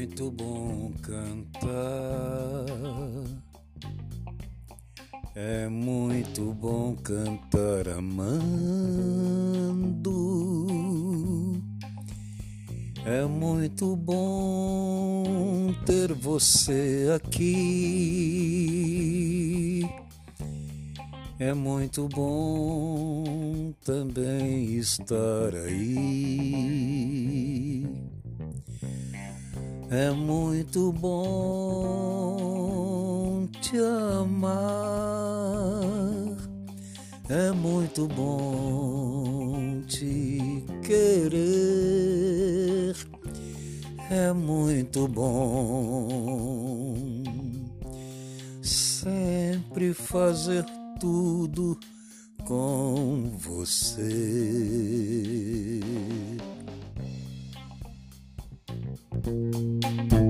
muito bom cantar. É muito bom cantar amando. É muito bom ter você aqui. É muito bom também estar aí. É muito bom te amar. É muito bom te querer. É muito bom sempre fazer tudo com você. Thank you.